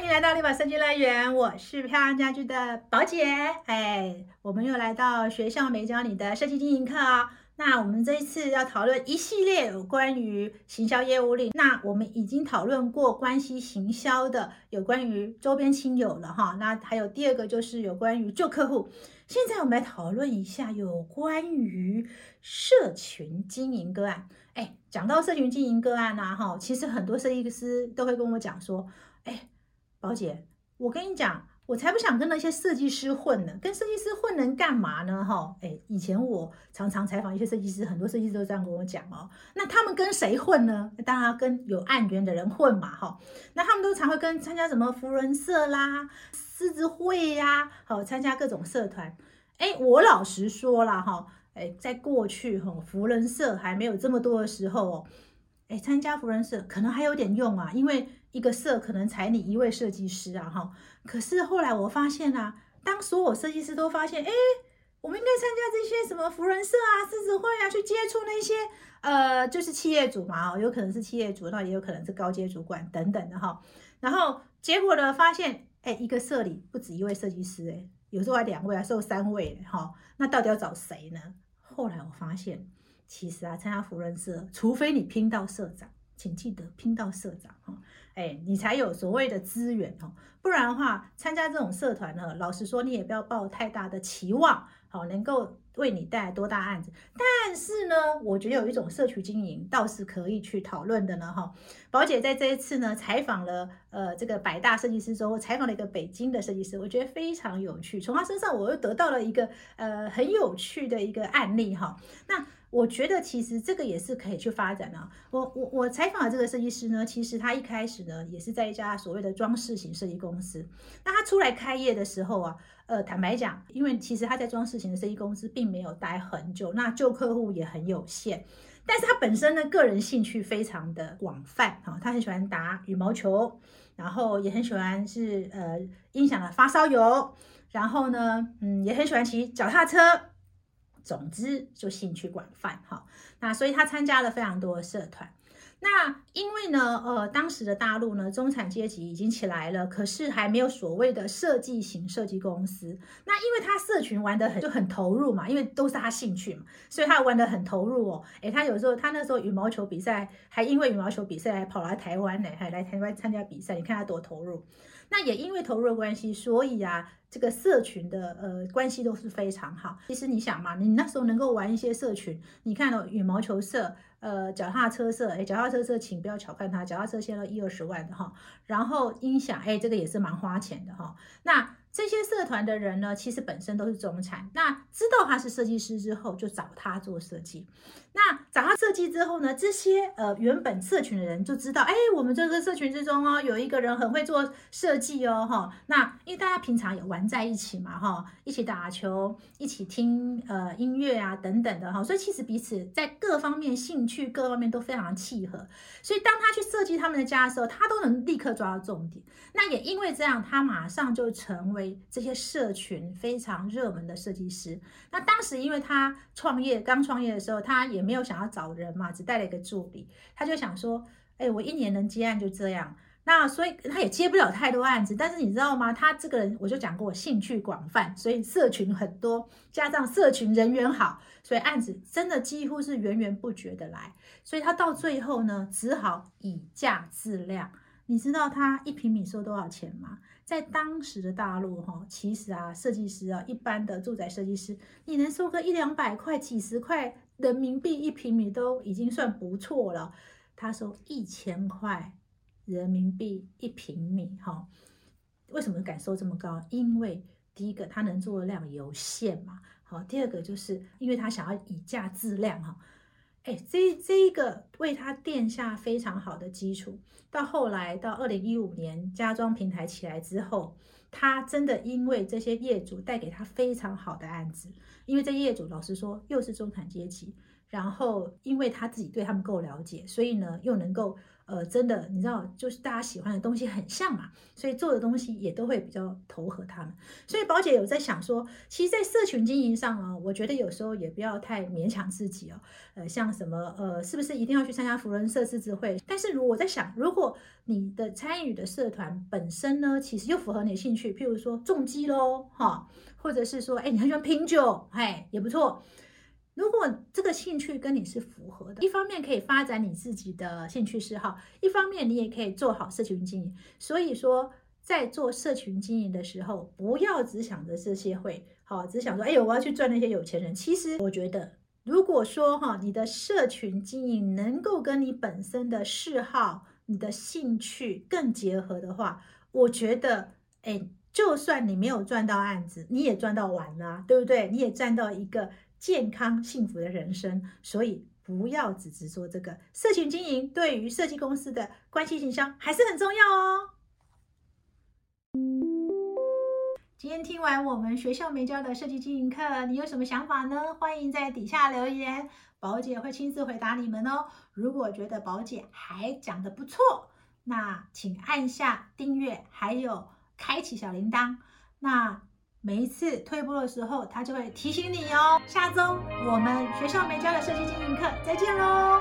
欢迎来到立宝设计乐园，我是漂亮家居的宝姐。哎，我们又来到学校没教你的设计经营课哦。那我们这一次要讨论一系列有关于行销业务力。那我们已经讨论过关系行销的，有关于周边亲友了哈。那还有第二个就是有关于旧客户。现在我们来讨论一下有关于社群经营个案。哎，讲到社群经营个案呐，哈，其实很多设计师都会跟我讲说，哎，宝姐，我跟你讲。我才不想跟那些设计师混呢，跟设计师混能干嘛呢？哈，哎，以前我常常采访一些设计师，很多设计师都这样跟我讲哦。那他们跟谁混呢？当然跟有案源的人混嘛，哈。那他们都常会跟参加什么福人社啦、狮子会呀，好，参加各种社团。哎，我老实说了哈，哎，在过去哈，福人社还没有这么多的时候哦，哎，参加福人社可能还有点用啊，因为。一个社可能才你一位设计师啊，哈！可是后来我发现啊，当所有设计师都发现，哎，我们应该参加这些什么福人社啊、狮子会啊，去接触那些呃，就是企业主嘛，哦，有可能是企业主，那也有可能是高阶主管等等的哈。然后结果呢，发现，哎，一个社里不止一位设计师，哎，有时候还两位啊，甚至三位，哈。那到底要找谁呢？后来我发现，其实啊，参加福人社，除非你拼到社长。请记得拼到社长哈，哎，你才有所谓的资源哦，不然的话，参加这种社团呢，老实说，你也不要抱太大的期望，好，能够为你带来多大案子。但是呢，我觉得有一种社区经营倒是可以去讨论的呢，哈。宝姐在这一次呢，采访了呃这个百大设计师之后，采访了一个北京的设计师，我觉得非常有趣，从他身上我又得到了一个呃很有趣的一个案例哈。那我觉得其实这个也是可以去发展的。我我我采访的这个设计师呢，其实他一开始呢也是在一家所谓的装饰型设计公司。那他出来开业的时候啊，呃，坦白讲，因为其实他在装饰型的设计公司并没有待很久，那旧客户也很有限。但是他本身呢，个人兴趣非常的广泛哈，他很喜欢打羽毛球，然后也很喜欢是呃音响的发烧友，然后呢，嗯，也很喜欢骑脚踏车。总之就兴趣广泛哈，那所以他参加了非常多的社团。那因为呢，呃，当时的大陆呢，中产阶级已经起来了，可是还没有所谓的设计型设计公司。那因为他社群玩的很就很投入嘛，因为都是他兴趣嘛，所以他玩的很投入哦。诶，他有时候他那时候羽毛球比赛还因为羽毛球比赛还跑来台湾呢，还来台湾参加比赛，你看他多投入。那也因为投入的关系，所以啊。这个社群的呃关系都是非常好。其实你想嘛，你那时候能够玩一些社群，你看到羽毛球社、呃脚踏车社，哎，脚踏车社请不要小看它，脚踏车现在一二十万的哈。然后音响，哎，这个也是蛮花钱的哈。那这些社团的人呢，其实本身都是中产，那知道他是设计师之后，就找他做设计。那找他设计之后呢，这些呃原本社群的人就知道，哎，我们这个社群之中哦，有一个人很会做设计哦，哈。那因为大家平常也玩在一起嘛，哈，一起打球，一起听呃音乐啊等等的哈，所以其实彼此在各方面兴趣各方面都非常契合。所以当他去设计他们的家的时候，他都能立刻抓到重点。那也因为这样，他马上就成为这些社群非常热门的设计师。那当时因为他创业刚创业的时候，他也没有想要找人嘛，只带了一个助理，他就想说，哎，我一年能接案就这样，那所以他也接不了太多案子。但是你知道吗？他这个人我就讲过，兴趣广泛，所以社群很多，加上社群人缘好，所以案子真的几乎是源源不绝的来。所以他到最后呢，只好以价质量。你知道他一平米收多少钱吗？在当时的大陆，哈，其实啊，设计师啊，一般的住宅设计师，你能收个一两百块、几十块人民币一平米都已经算不错了。他收一千块人民币一平米，哈，为什么敢收这么高？因为第一个他能做的量有限嘛，好，第二个就是因为他想要以价质量，哈。哎，这这一个为他垫下非常好的基础。到后来，到二零一五年家装平台起来之后，他真的因为这些业主带给他非常好的案子。因为这业主老实说，又是中产阶级，然后因为他自己对他们够了解，所以呢又能够。呃，真的，你知道，就是大家喜欢的东西很像嘛，所以做的东西也都会比较投合他们。所以宝姐有在想说，其实，在社群经营上啊，我觉得有时候也不要太勉强自己哦。呃，像什么呃，是不是一定要去参加福人社自治会？但是如果我在想，如果你的参与的社团本身呢，其实又符合你的兴趣，譬如说重机喽，哈，或者是说，哎，你很喜欢品酒，哎，也不错。如果这个兴趣跟你是符合的，一方面可以发展你自己的兴趣嗜好，一方面你也可以做好社群经营。所以说，在做社群经营的时候，不要只想着这些会好，只想说，哎呦，我要去赚那些有钱人。其实我觉得，如果说哈，你的社群经营能够跟你本身的嗜好、你的兴趣更结合的话，我觉得，哎，就算你没有赚到案子，你也赚到完了，对不对？你也赚到一个。健康幸福的人生，所以不要只只做这个社群经营，对于设计公司的关系形象还是很重要哦。今天听完我们学校没教的设计经营课，你有什么想法呢？欢迎在底下留言，宝姐会亲自回答你们哦。如果觉得宝姐还讲的不错，那请按下订阅，还有开启小铃铛。那每一次退步的时候，他就会提醒你哦。下周我们学校没教的设计经营课，再见喽。